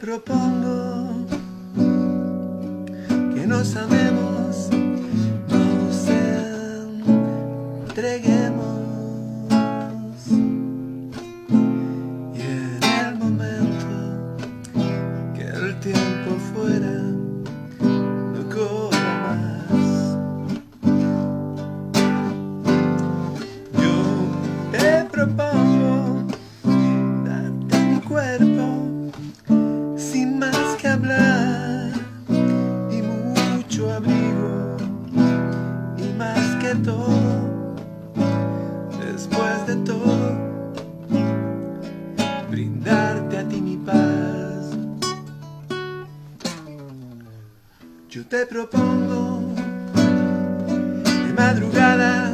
propósito. después de todo, brindarte a ti mi paz. Yo te propongo de madrugada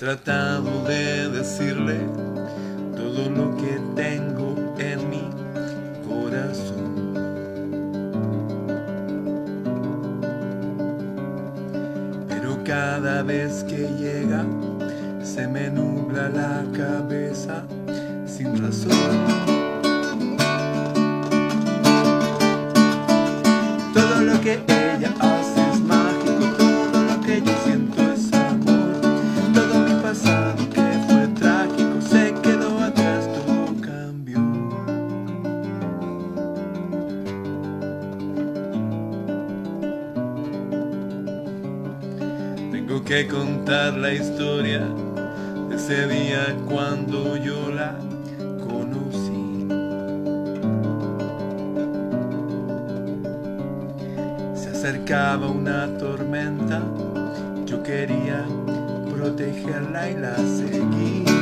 tratamos de decirle Acercaba una tormenta, yo quería protegerla y la seguí.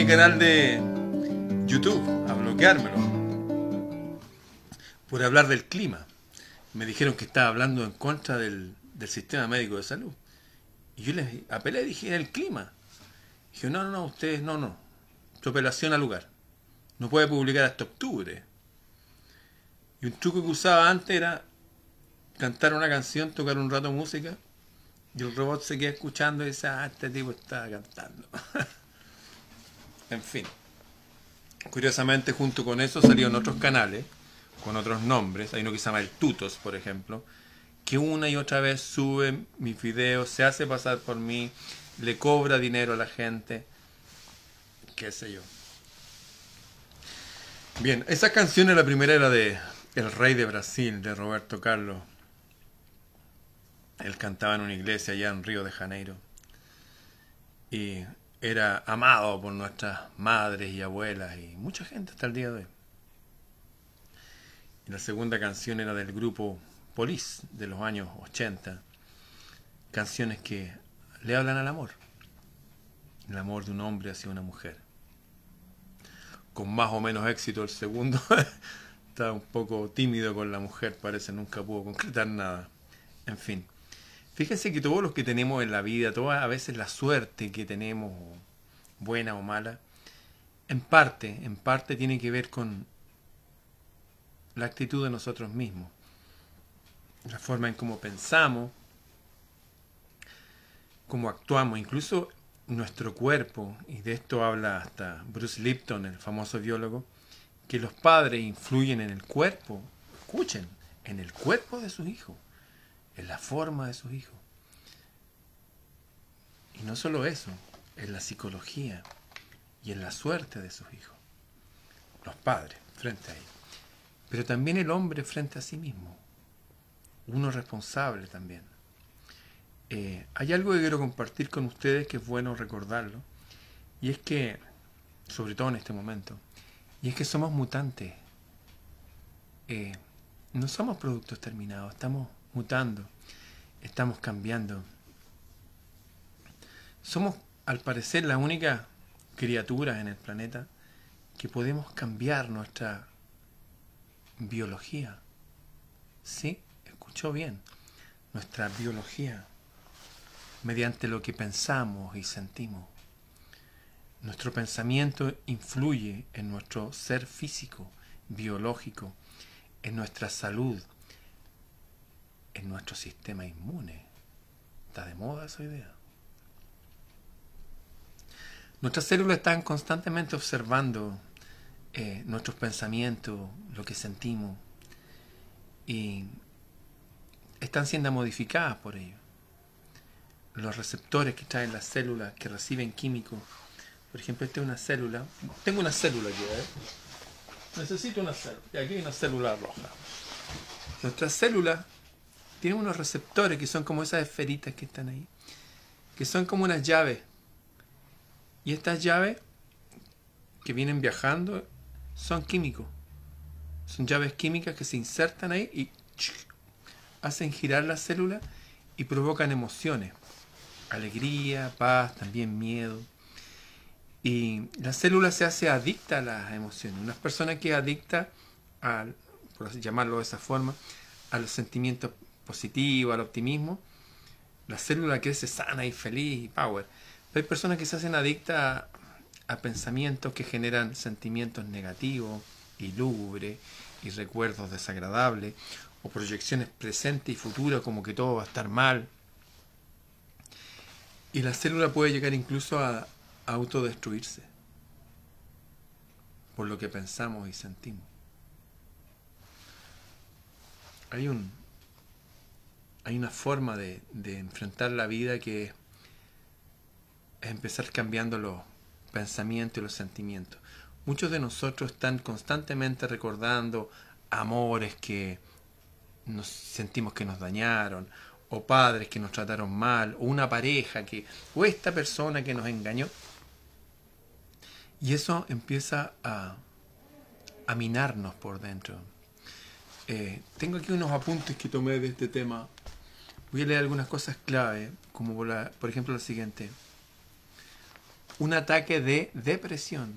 mi canal de YouTube a bloqueármelo por hablar del clima. Me dijeron que estaba hablando en contra del, sistema médico de salud. Y yo les apelé y dije, el clima. Dije, no, no, no, ustedes, no, no. Tu apelación al lugar. No puede publicar hasta octubre. Y un truco que usaba antes era cantar una canción, tocar un rato música, y el robot se queda escuchando y dice, ah, este tipo está cantando. En fin. Curiosamente, junto con eso salieron otros canales con otros nombres. Hay uno que se llama El Tutos, por ejemplo, que una y otra vez sube mis videos, se hace pasar por mí, le cobra dinero a la gente, qué sé yo. Bien, esa canción la primera era de El Rey de Brasil, de Roberto Carlos. Él cantaba en una iglesia allá en Río de Janeiro. Y era amado por nuestras madres y abuelas y mucha gente hasta el día de hoy. Y la segunda canción era del grupo Police de los años 80. Canciones que le hablan al amor. El amor de un hombre hacia una mujer con más o menos éxito el segundo. Está un poco tímido con la mujer, parece, nunca pudo concretar nada. En fin. Fíjense que todos los que tenemos en la vida, toda a veces la suerte que tenemos, buena o mala, en parte, en parte tiene que ver con la actitud de nosotros mismos, la forma en cómo pensamos, cómo actuamos, incluso nuestro cuerpo, y de esto habla hasta Bruce Lipton, el famoso biólogo, que los padres influyen en el cuerpo, escuchen, en el cuerpo de sus hijos, en la forma de sus hijos. Y no solo eso, en la psicología y en la suerte de sus hijos. Los padres frente a ellos. Pero también el hombre frente a sí mismo. Uno responsable también. Eh, hay algo que quiero compartir con ustedes que es bueno recordarlo, y es que, sobre todo en este momento, y es que somos mutantes. Eh, no somos productos terminados, estamos mutando, estamos cambiando. Somos, al parecer, la única criatura en el planeta que podemos cambiar nuestra biología. ¿Sí? Escuchó bien. Nuestra biología mediante lo que pensamos y sentimos. Nuestro pensamiento influye en nuestro ser físico, biológico, en nuestra salud, en nuestro sistema inmune. Está de moda esa idea. Nuestras células están constantemente observando eh, nuestros pensamientos, lo que sentimos, y están siendo modificadas por ello los receptores que traen las células que reciben químicos. Por ejemplo, esta es una célula. Tengo una célula aquí, ¿eh? Necesito una célula. Y aquí hay una célula roja. Nuestras células tienen unos receptores que son como esas esferitas que están ahí. Que son como unas llaves. Y estas llaves que vienen viajando son químicos. Son llaves químicas que se insertan ahí y hacen girar la célula y provocan emociones alegría, paz, también miedo. Y la célula se hace adicta a las emociones. Una persona que es adicta, al, por llamarlo de esa forma, a los sentimientos positivos, al optimismo, la célula crece sana y feliz y power. Pero hay personas que se hacen adictas a, a pensamientos que generan sentimientos negativos y lúgubres y recuerdos desagradables o proyecciones presentes y futuras como que todo va a estar mal y la célula puede llegar incluso a, autodestruirse por lo que pensamos y sentimos. Hay un hay una forma de, de enfrentar la vida que es empezar cambiando los pensamientos y los sentimientos. Muchos de nosotros están constantemente recordando amores que nos sentimos que nos dañaron o padres que nos trataron mal, o una pareja que, o esta persona que nos engañó. Y eso empieza a, a minarnos por dentro. Eh, tengo aquí unos apuntes que tomé de este tema. Voy a leer algunas cosas clave, como por, ejemplo lo siguiente. Un ataque de depresión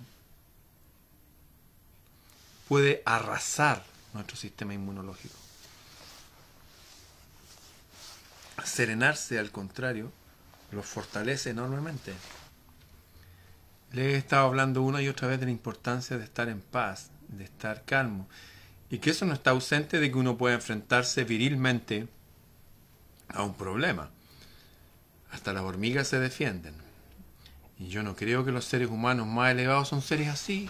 puede arrasar nuestro sistema inmunológico. serenarse, al contrario, los fortalece enormemente. Le he estado hablando una y otra vez de la importancia de estar en paz, de estar calmo, y que eso no está ausente de que uno pueda enfrentarse virilmente a un problema. Hasta las hormigas se defienden. Y yo no creo que los seres humanos más elevados son seres así.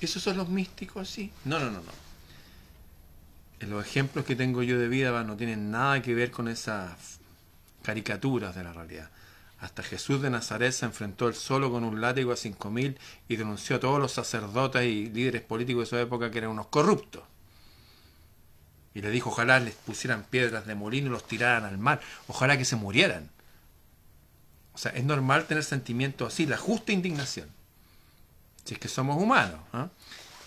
Esos son los místicos así. No, no, no, no. los ejemplos que tengo yo de vida no tienen nada que ver con esas caricaturas de la realidad. Hasta Jesús de Nazaret se enfrentó él solo con un látigo a cinco mil y denunció a todos los sacerdotes y líderes políticos de su época que eran unos corruptos. Y le dijo, ojalá les pusieran piedras de molino y los tiraran al mar, ojalá que se murieran. O sea, es normal tener sentimientos así, la justa indignación. Si es que somos humanos. ¿ah?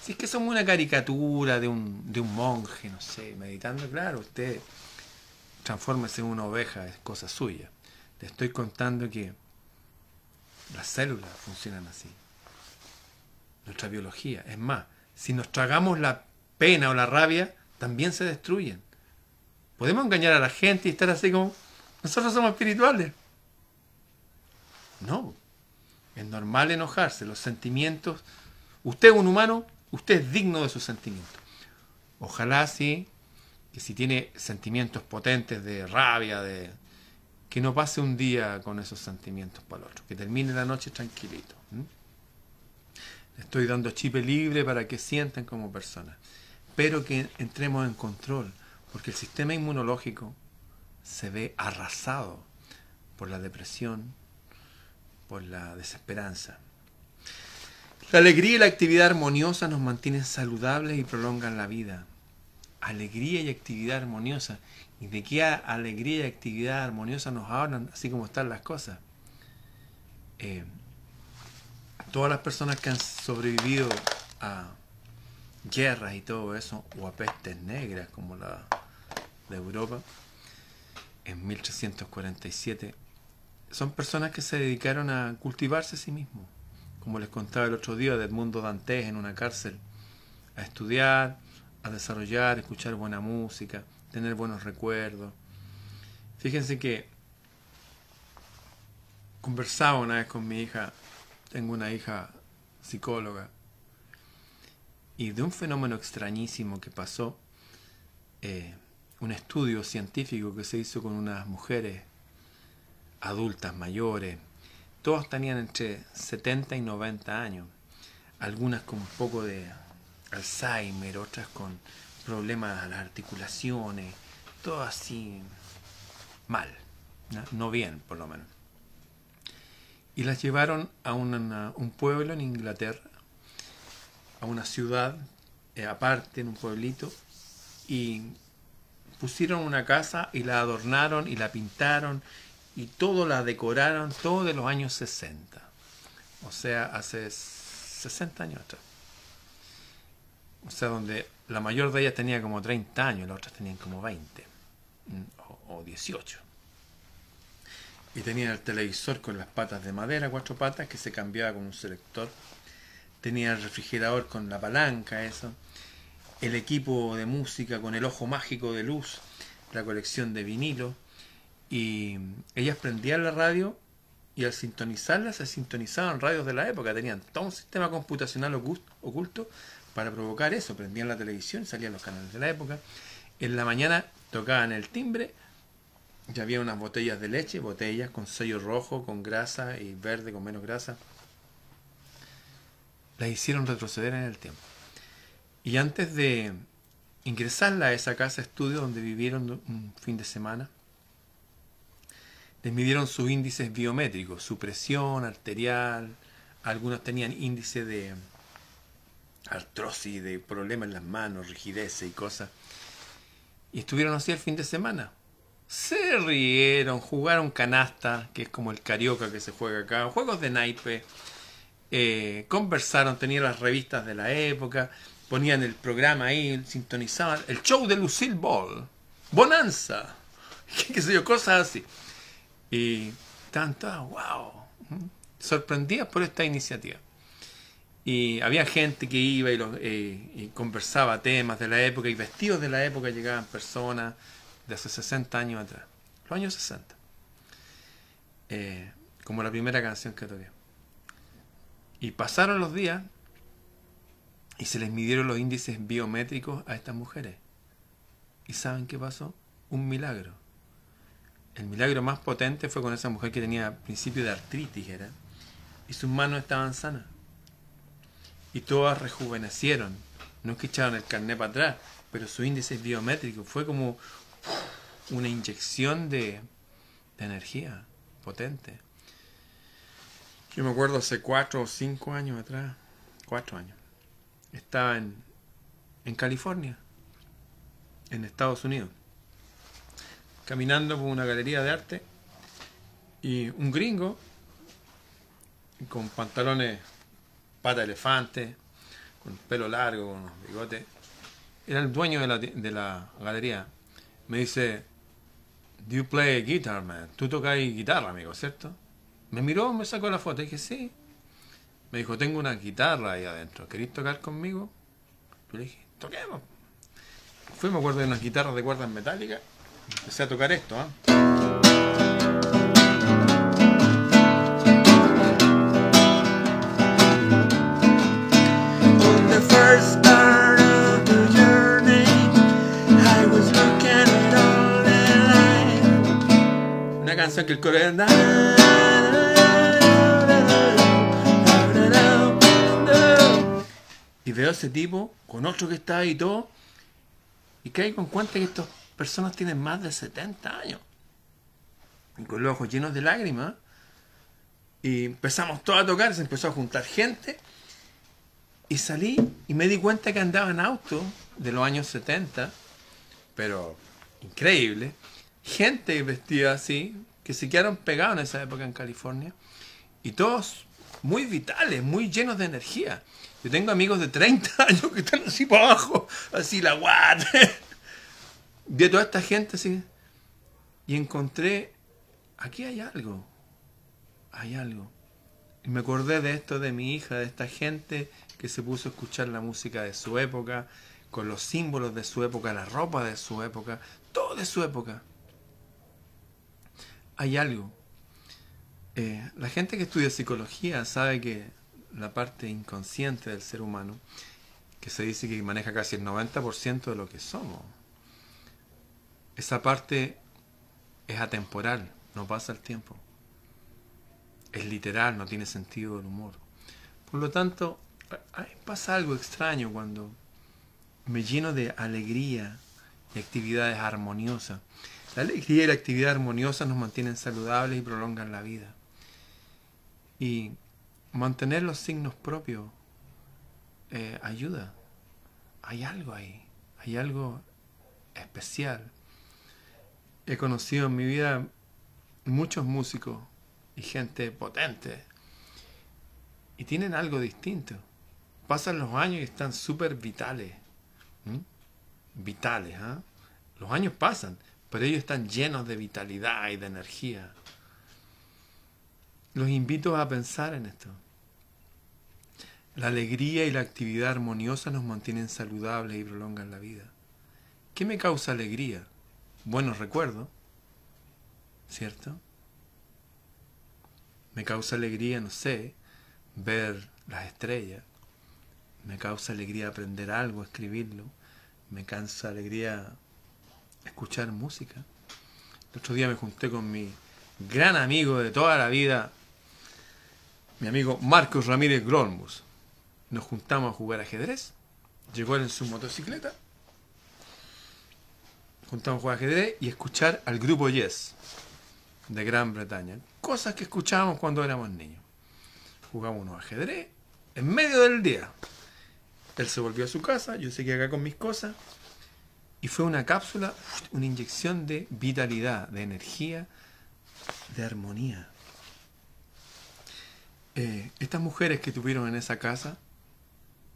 Si es que somos una caricatura de un, de un monje, no sé, meditando, claro, usted transfórmese en una oveja, es cosa suya. Le estoy contando que las células funcionan así. Nuestra biología. Es más, si nos tragamos la pena o la rabia, también se destruyen. Podemos engañar a la gente y estar así como, nosotros somos espirituales. No. Es normal enojarse. Los sentimientos. Usted es un humano, usted es digno de sus sentimientos. Ojalá sí, que si tiene sentimientos potentes de rabia, de que no pase un día con esos sentimientos para el otro, que termine la noche tranquilito. Estoy dando chip libre para que sientan como personas, pero que entremos en control, porque el sistema inmunológico se ve arrasado por la depresión, por la desesperanza. La alegría y la actividad armoniosa nos mantienen saludables y prolongan la vida. Alegría y actividad armoniosa. ¿Y de qué alegría y actividad armoniosa nos hablan, así como están las cosas? Eh, todas las personas que han sobrevivido a guerras y todo eso, o a pestes negras como la de Europa, en 1347, son personas que se dedicaron a cultivarse a sí mismos. Como les contaba el otro día de Edmundo Dantes en una cárcel, a estudiar, a desarrollar, escuchar buena música, tener buenos recuerdos. Fíjense que conversaba una vez con mi hija, tengo una hija psicóloga, y de un fenómeno extrañísimo que pasó, eh, un estudio científico que se hizo con unas mujeres adultas mayores, todas tenían entre 70 y 90 años, algunas con un poco de Alzheimer, otras con problemas a las articulaciones, todo así mal, ¿no? bien por lo menos. Y las llevaron a un pueblo en Inglaterra, a una ciudad eh, aparte, en un pueblito, y pusieron una casa y la adornaron y la pintaron y todo la decoraron, todo de los años 60. O sea, hace 60 años atrás. O sea, donde la mayor de ellas tenía como 30 años, las otras tenían como 20 mm, o, 18. Y tenían el televisor con las patas de madera, cuatro patas, que se cambiaba con un selector. Tenía el refrigerador con la palanca, eso. El equipo de música con el ojo mágico de luz, la colección de vinilo y ellas prendían la radio y al sintonizarla se sintonizaban radios de la época. Tenían todo un sistema computacional oculto para provocar eso. Prendían la televisión, salían los canales de la época. En la mañana tocaban el timbre. Ya había unas botellas de leche, botellas con sello rojo, con grasa y verde con menos grasa. Las hicieron retroceder en el tiempo. Y antes de ingresarla a esa casa estudio donde vivieron un fin de semana, les midieron sus índices biométricos, su presión arterial, algunos tenían índice de artrosis, de problemas en las manos, rigidez y cosas. Y estuvieron así el fin de semana. Se rieron, jugaron canasta, que es como el carioca que se juega acá, juegos de naipe, eh, conversaron, tenían las revistas de la época, ponían el programa ahí, sintonizaban, el show de Lucille Ball, Bonanza, qué sé yo, cosas así. Y tanto, wow, sorprendidas por esta iniciativa. Y había gente que iba eh, y, conversaba temas de la época y vestidos de la época llegaban personas de hace 60 años atrás, los años 60. Eh, como la primera canción que toqué. Y pasaron los días y se les midieron los índices biométricos a estas mujeres. ¿Y saben qué pasó? Un milagro el milagro más potente fue con esa mujer que tenía principio de artritis, era, y sus manos estaban sanas. Y todas rejuvenecieron No es que echaron el carnet para atrás, pero su índice biométrico fue como una inyección de energía potente. Yo me acuerdo hace cuatro o cinco años atrás, cuatro años, estaba en, en California, en Estados Unidos, caminando por una galería de arte y un gringo con pantalones pata elefante, con pelo largo, con unos bigotes, era el dueño de la, de la galería. Me dice, Do you play guitar, man? Tú tocas guitarra, amigo, ¿cierto? Me miró, me sacó la foto dije, sí. Me dijo, tengo una guitarra ahí adentro. ¿Queréis tocar conmigo? Yo le dije, toquemos. Fui, me acuerdo de unas guitarras de cuerdas metálicas. Empecé a tocar esto. Una canción que el coro Y veo a ese tipo con otro que está ahí y todo. Y caigo en cuenta que estas personas tienen más de 70 años. Y con los ojos llenos de lágrimas. Y empezamos todos a tocar, se empezó a juntar gente. Y salí y me di cuenta que andaba en auto de los años 70. Pero increíble. Gente vestida así, que se quedaron pegados en esa época en California. Y todos muy vitales, muy llenos de energía. Yo tengo amigos de 30 años que están así para abajo, así la guata. De toda esta gente así. Y encontré, aquí hay algo, hay algo. Y me acordé de esto de mi hija, de esta gente que se puso a escuchar la música de su época, con los símbolos de su época, la ropa de su época, todo de su época. Hay algo. Eh, la gente que estudia psicología sabe que la parte inconsciente del ser humano, que se dice que maneja casi el 90% de lo que somos, esa parte es atemporal, no pasa el tiempo. Es literal, no tiene sentido del humor. Por lo tanto, pasa algo extraño cuando me lleno de alegría y actividades armoniosas. La alegría y la actividad armoniosa nos mantienen saludables y prolongan la vida. Y mantener los signos propios eh, ayuda. Hay algo ahí, hay algo especial. He conocido en mi vida muchos músicos y gente potente y tienen algo distinto. Pasan los años y están súper vitales. Vitales, ¿ah? Los años pasan, pero ellos están llenos de vitalidad y de energía. Los invito a pensar en esto. La alegría y la actividad armoniosa nos mantienen saludables y prolongan la vida. ¿Qué me causa alegría? Buenos recuerdos, ¿cierto? Me causa alegría, no sé, ver las estrellas. Me causa alegría aprender algo, escribirlo. Me causa alegría escuchar música. El otro día me junté con mi gran amigo de toda la vida, mi amigo Marcos Ramírez Grolmus. Nos juntamos a jugar ajedrez. Llegó en su motocicleta. Juntamos a jugar ajedrez y escuchar al grupo Yes de Gran Bretaña. Cosas que escuchábamos cuando éramos niños. Jugamos unos ajedrez en medio del día. Él se volvió a su casa, yo seguí acá con mis cosas. Y fue una cápsula, una inyección de vitalidad, de energía, de armonía. Eh, estas mujeres que tuvieron en esa casa,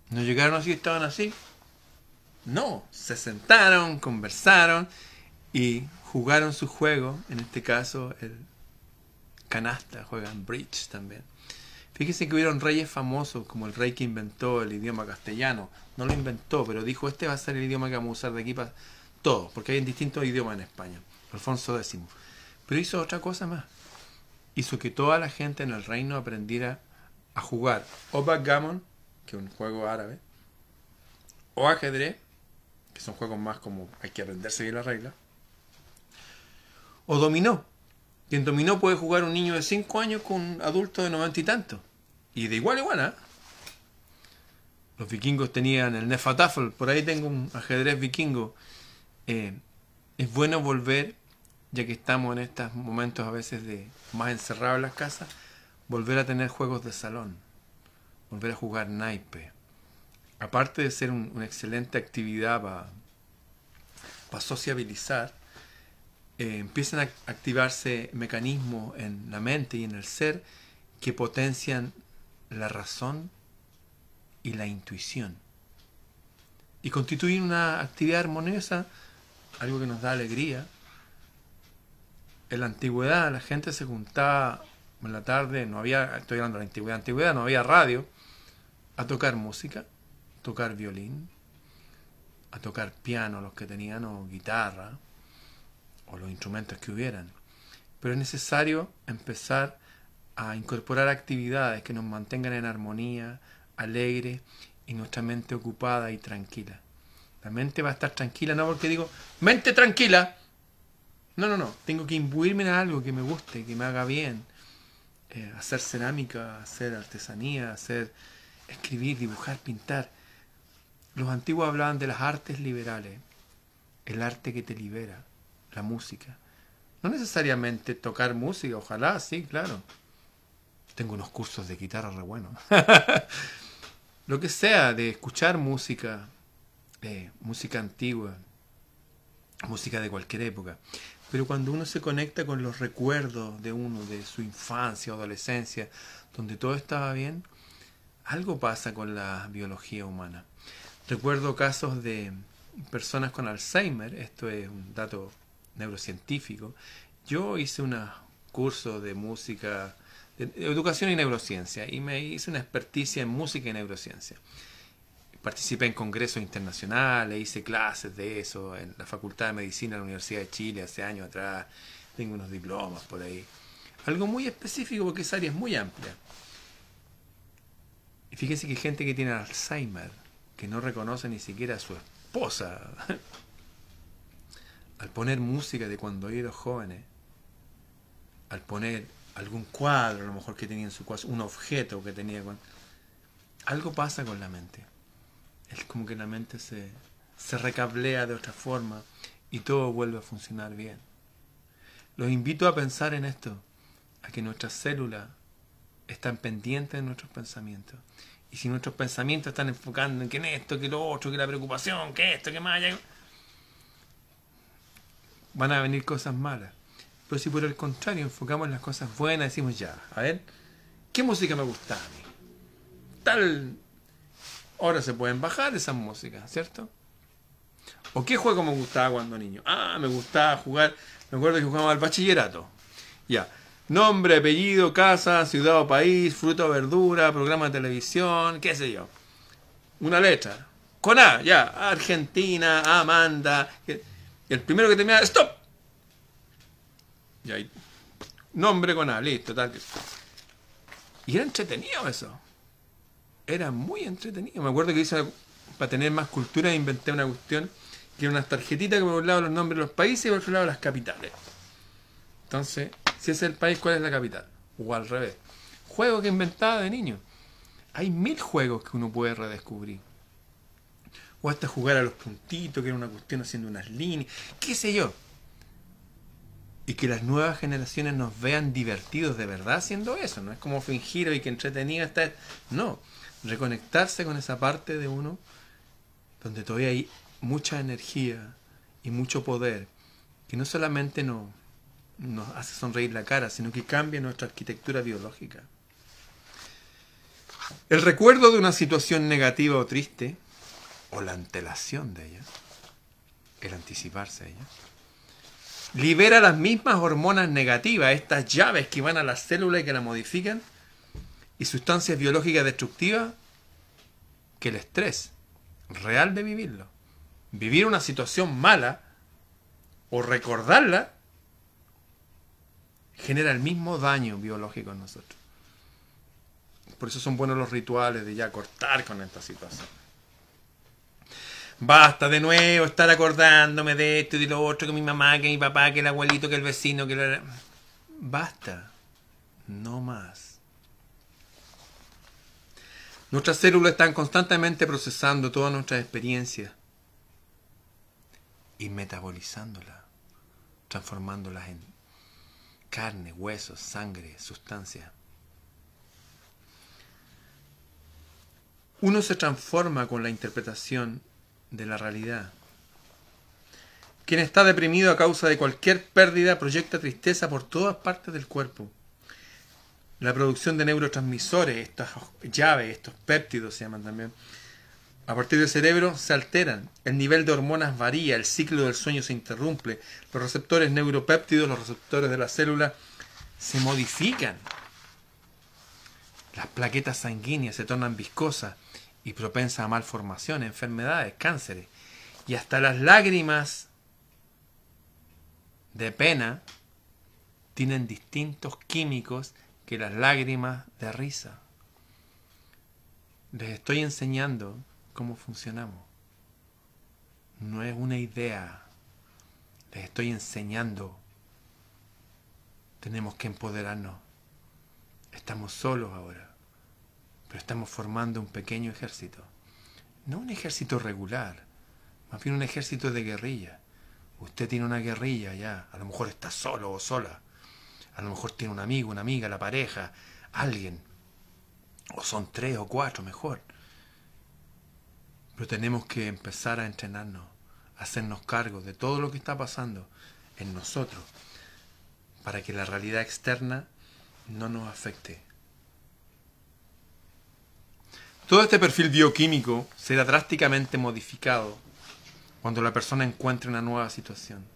no llegaron así, estaban así. No, se sentaron, conversaron y jugaron su juego, en este caso el canasta, juegan bridge también. Fíjese que hubieron reyes famosos, como el rey que inventó el idioma castellano. No lo inventó, pero dijo, este va a ser el idioma que vamos a usar de aquí para todo, porque hay distintos idiomas en España. Alfonso X. Pero hizo otra cosa más. Hizo que toda la gente en el reino aprendiera a jugar o backgammon, que es un juego árabe, o ajedrez, que son juegos más como hay que aprenderse bien la regla, o dominó. Quien dominó puede jugar un niño de 5 años con un adulto de 90 y tantos. Y de igual a igual, ¿ah? Los vikingos tenían el Nefatafel, por ahí tengo un ajedrez vikingo. Eh, es bueno volver, ya que estamos en estos momentos a veces de más encerrados en las casas, volver a tener juegos de salón, volver a jugar naipe. Aparte de ser un- una excelente actividad para sociabilizar, eh, empiezan a activarse mecanismos en la mente y en el ser que potencian la razón y la intuición. Y constituyen una actividad armoniosa, algo que nos da alegría. En la antigüedad la gente se juntaba en la tarde, no había, estoy hablando de la antigüedad, antigüedad no había radio, a tocar música, tocar violín, a tocar piano los que tenían o guitarra o los instrumentos que hubieran. Pero es necesario empezar a incorporar actividades que nos mantengan en armonía, alegre y nuestra mente ocupada y tranquila. La mente va a estar tranquila, no porque digo, mente tranquila. No, no, no. Tengo que imbuirme en algo que me guste, que me haga bien. Eh, hacer cerámica, hacer artesanía, hacer escribir, dibujar, pintar. Los antiguos hablaban de las artes liberales, el arte que te libera, la música. No necesariamente tocar música, ojalá, sí, claro. Tengo unos cursos de guitarra re buenos. Lo que sea, de escuchar música, eh, música antigua, música de cualquier época. Pero cuando uno se conecta con los recuerdos de uno, de su infancia o adolescencia, donde todo estaba bien, algo pasa con la biología humana. Recuerdo casos de personas con Alzheimer, esto es un dato neurocientífico. Yo hice un curso de música, de educación y neurociencia, y me hice una experticia en música y neurociencia. Participé en congresos internacionales, hice clases de eso en la Facultad de Medicina de la Universidad de Chile hace años atrás. Tengo unos diplomas por ahí. Algo muy específico porque esa área es muy amplia. Y fíjense que hay gente que tiene Alzheimer, que no reconoce ni siquiera a su esposa, al poner música de cuando ellos jóvenes, al poner algún cuadro, a lo mejor que tenía en su casa, un objeto que tenía. Algo pasa con la mente. Es como que la mente se, se recablea de otra forma y todo vuelve a funcionar bien. Los invito a pensar en esto, a que nuestras células están pendientes de nuestros pensamientos. Y si nuestros pensamientos están enfocando en que en esto, que lo otro, que la preocupación, que esto, que más allá, van a venir cosas malas. Pero si por el contrario enfocamos en las cosas buenas, decimos ya, a ver, ¿qué música me gusta a mí? Tal. Ahora se pueden bajar esas músicas, ¿cierto? ¿O qué juego me gustaba cuando niño? Ah, me gustaba jugar, me acuerdo que jugábamos al bachillerato. Ya. Nombre, apellido, casa, ciudad o país, fruta o verdura, programa de televisión, qué sé yo. Una letra. Con A, ya. Argentina, Amanda. El primero que termina, stop. Y ahí. Nombre con A, listo, tal. Y era entretenido eso. Era muy entretenido. Me acuerdo que hice, para tener más cultura, inventé una cuestión que era unas tarjetitas que me burlaba los nombres de los países y por otro lado las capitales. Entonces, si es el país, ¿cuál es la capital? O al revés. Juego que inventaba de niño. Hay mil juegos que uno puede redescubrir. O hasta jugar a los puntitos, que era una cuestión haciendo unas líneas, qué sé yo. Y que las nuevas generaciones nos vean divertidos de verdad haciendo eso. No es como fingir y que entretenido está. No. Reconectarse con esa parte de uno donde todavía hay mucha energía y mucho poder que no solamente nos, nos hace sonreír la cara, sino que cambia nuestra arquitectura biológica. El recuerdo de una situación negativa o triste, o la antelación de ella, el anticiparse a ella, libera las mismas hormonas negativas, estas llaves que van a la célula y que la modifican, y sustancias biológicas destructivas, que el estrés real de vivirlo. Vivir una situación mala o recordarla genera el mismo daño biológico en nosotros. Por eso son buenos los rituales de ya cortar con esta situación. Basta de nuevo estar acordándome de esto y de lo otro, que mi mamá, que mi papá, que el abuelito, que el vecino, que el... Basta. No más. Nuestras células están constantemente procesando todas nuestras experiencias y metabolizándolas, transformándolas en carne, huesos, sangre, sustancia. Uno se transforma con la interpretación de la realidad. Quien está deprimido a causa de cualquier pérdida proyecta tristeza por todas partes del cuerpo. La producción de neurotransmisores, estas llaves, estos péptidos se llaman también, a partir del cerebro se alteran, el nivel de hormonas varía, el ciclo del sueño se interrumpe, los receptores neuropéptidos, los receptores de la célula, se modifican. Las plaquetas sanguíneas se tornan viscosas y propensas a malformaciones, enfermedades, cánceres. Y hasta las lágrimas de pena tienen distintos químicos que las lágrimas de risa. Les estoy enseñando cómo funcionamos. No es una idea. Les estoy enseñando. Tenemos que empoderarnos. Estamos solos ahora, pero estamos formando un pequeño ejército. No un ejército regular, más bien un ejército de guerrilla. Usted tiene una guerrilla ya, a lo mejor está solo o sola. A lo mejor tiene un amigo, una amiga, la pareja, alguien. O son tres o cuatro mejor. Pero tenemos que empezar a entrenarnos, a hacernos cargo de todo lo que está pasando en nosotros, para que la realidad externa no nos afecte. Todo este perfil bioquímico será drásticamente modificado cuando la persona encuentre una nueva situación.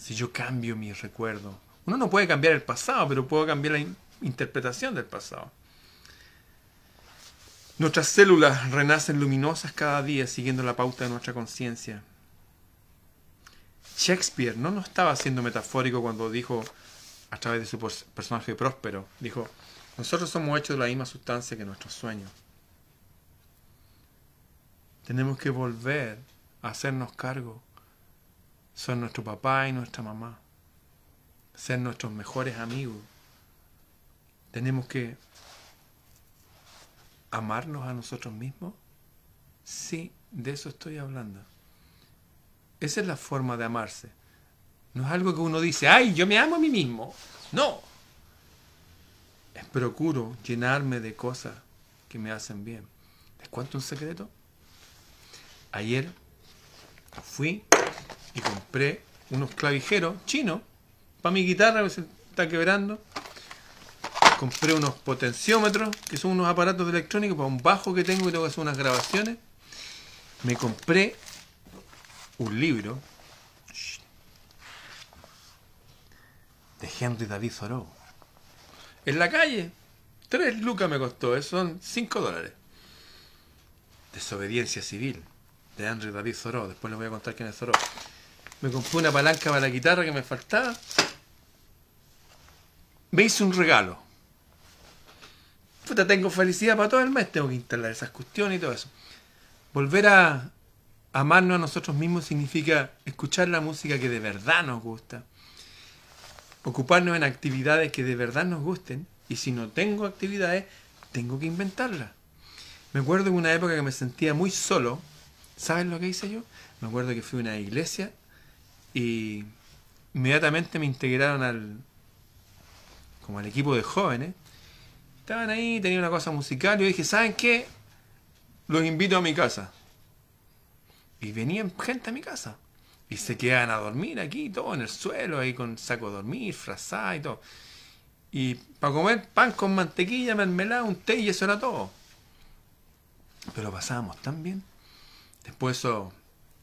Si yo cambio mi recuerdo, uno no puede cambiar el pasado, pero puedo cambiar la in- interpretación del pasado. Nuestras células renacen luminosas cada día siguiendo la pauta de nuestra conciencia. Shakespeare no nos estaba siendo metafórico cuando dijo, a través de su pers- personaje próspero, dijo, nosotros somos hechos de la misma sustancia que nuestros sueños. Tenemos que volver a hacernos cargo. Son nuestro papá y nuestra mamá. Ser nuestros mejores amigos. Tenemos que amarnos a nosotros mismos. Sí, de eso estoy hablando. Esa es la forma de amarse. No es algo que uno dice, ay, yo me amo a mí mismo. No. Procuro llenarme de cosas que me hacen bien. ¿Les cuento un secreto? Ayer fui y compré unos clavijeros chinos para mi guitarra que se está quebrando. Compré unos potenciómetros, que son unos aparatos de electrónica para un bajo que tengo y tengo que hacer unas grabaciones. Me compré un libro de Henry David Thoreau. En la calle. Tres lucas me costó, eso son cinco dólares. Desobediencia civil de Henry David Thoreau. Después les voy a contar quién es Thoreau. Me compré una palanca para la guitarra que me faltaba. Me hice un regalo. Puta, tengo felicidad para todo el mes. Tengo que instalar esas cuestiones y todo eso. Volver a amarnos a nosotros mismos significa escuchar la música que de verdad nos gusta. Ocuparnos en actividades que de verdad nos gusten. Y si no tengo actividades, tengo que inventarlas. Me acuerdo en una época que me sentía muy solo. ¿Sabes lo que hice yo? Me acuerdo que fui a una iglesia y inmediatamente me integraron al como al equipo de jóvenes. Estaban ahí, tenía una cosa musical yo dije, ¿saben qué? Los invito a mi casa. Y venían gente a mi casa. Y se quedaban a dormir aquí, todo en el suelo, ahí con saco de dormir, frazada y todo. Y para comer pan con mantequilla, mermelada, un té y eso era todo. Pero pasábamos tan bien. Después eso,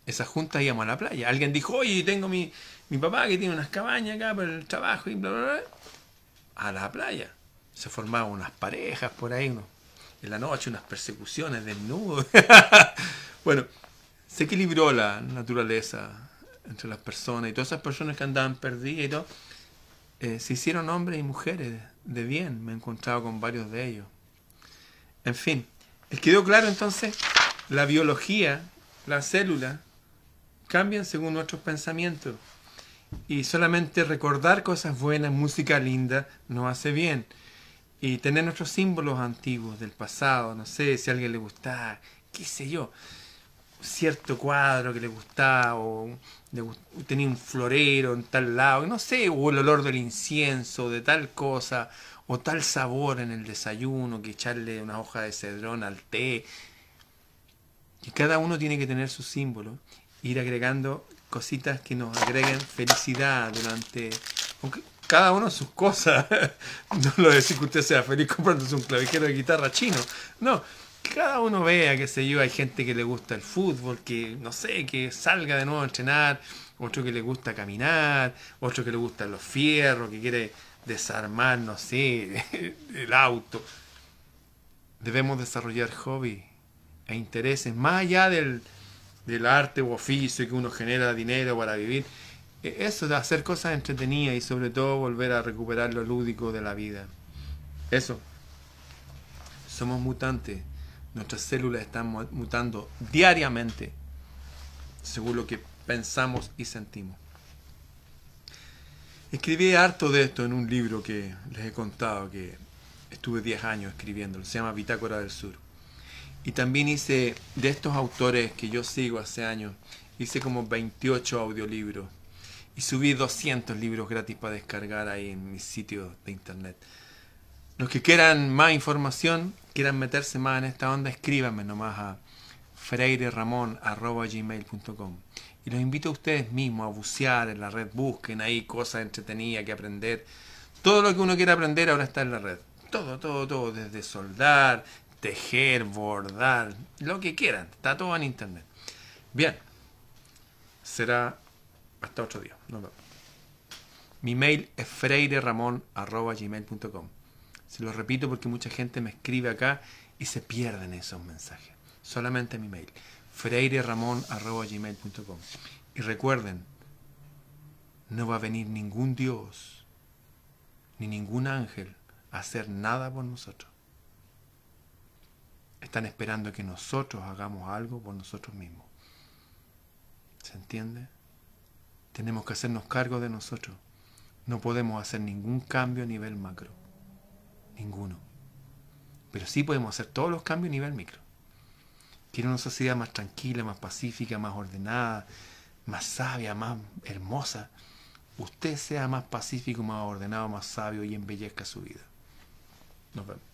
esa junta íbamos a la playa. Alguien dijo, oye, tengo mi, mi papá que tiene unas cabañas acá por el trabajo y bla, bla, bla. A la playa. Se formaban unas parejas por ahí, en la noche, unas persecuciones desnudos. bueno, se equilibró la naturaleza entre las personas y todas esas personas que andaban perdidas y todo, eh, se hicieron hombres y mujeres de bien. Me he encontrado con varios de ellos. En fin, ¿les quedó claro entonces? La biología, las células, cambian según nuestros pensamientos. Y solamente recordar cosas buenas, música linda, nos hace bien. y tener nuestros símbolos antiguos del pasado, no sé si a alguien le gustaba, qué sé yo, cierto cuadro que le gustaba o le tenía un florero en tal lado, no sé, o el olor del incienso, de tal cosa, o tal sabor en el desayuno, que echarle una hoja de cedrón al té. Y cada uno tiene que tener su símbolo, ir agregando cositas que nos agreguen felicidad durante... Cada uno sus cosas. No lo decir que usted sea feliz comprándose un clavijero de guitarra chino. No, cada uno vea, qué sé yo, hay gente que le gusta el fútbol, que no sé, que salga de nuevo a entrenar, otro que le gusta caminar, otro que le gustan los fierros, que quiere desarmar, no sé, el auto. Debemos desarrollar hobbies e intereses más allá del, del arte u oficio que uno genera dinero para vivir. E- Eso de hacer cosas entretenidas y sobre todo volver a recuperar lo lúdico de la vida. Eso. Somos mutantes. Nuestras células están mu- mutando diariamente según lo que pensamos y sentimos. Escribí harto de esto en un libro que les he contado que estuve 10 años escribiéndolo. Se llama Bitácora del Sur. Y también hice de estos autores que yo sigo hace años, hice como 28 audiolibros y subí 200 libros gratis para descargar ahí en mi sitio de internet. Los que quieran más información, quieran meterse más en esta onda, escríbanme nomás a freireramon.gmail.com y los invito a ustedes mismos a bucear en la red, busquen ahí cosas entretenidas que aprender. Todo lo que uno quiera aprender ahora está en la red. Todo, todo, todo, desde soldar, tejer, bordar, lo que quieran, está todo en internet. Bien, será hasta otro día. Nos vemos. Mi mail es freireramon.gmail.com Se lo repito porque mucha gente me escribe acá y se pierden esos mensajes. Solamente mi mail, freireramon.gmail.com Y recuerden, no va a venir ningún Dios ni ningún ángel a hacer nada por nosotros. Están esperando que nosotros hagamos algo por nosotros mismos. ¿Se entiende? Tenemos que hacernos cargo de nosotros. No podemos hacer ningún cambio a nivel macro. Ninguno. Pero sí podemos hacer todos los cambios a nivel micro. Quiero una sociedad más tranquila, más pacífica, más ordenada, más sabia, más hermosa. Usted sea más pacífico, más ordenado, más sabio y embellezca su vida. Nos vemos.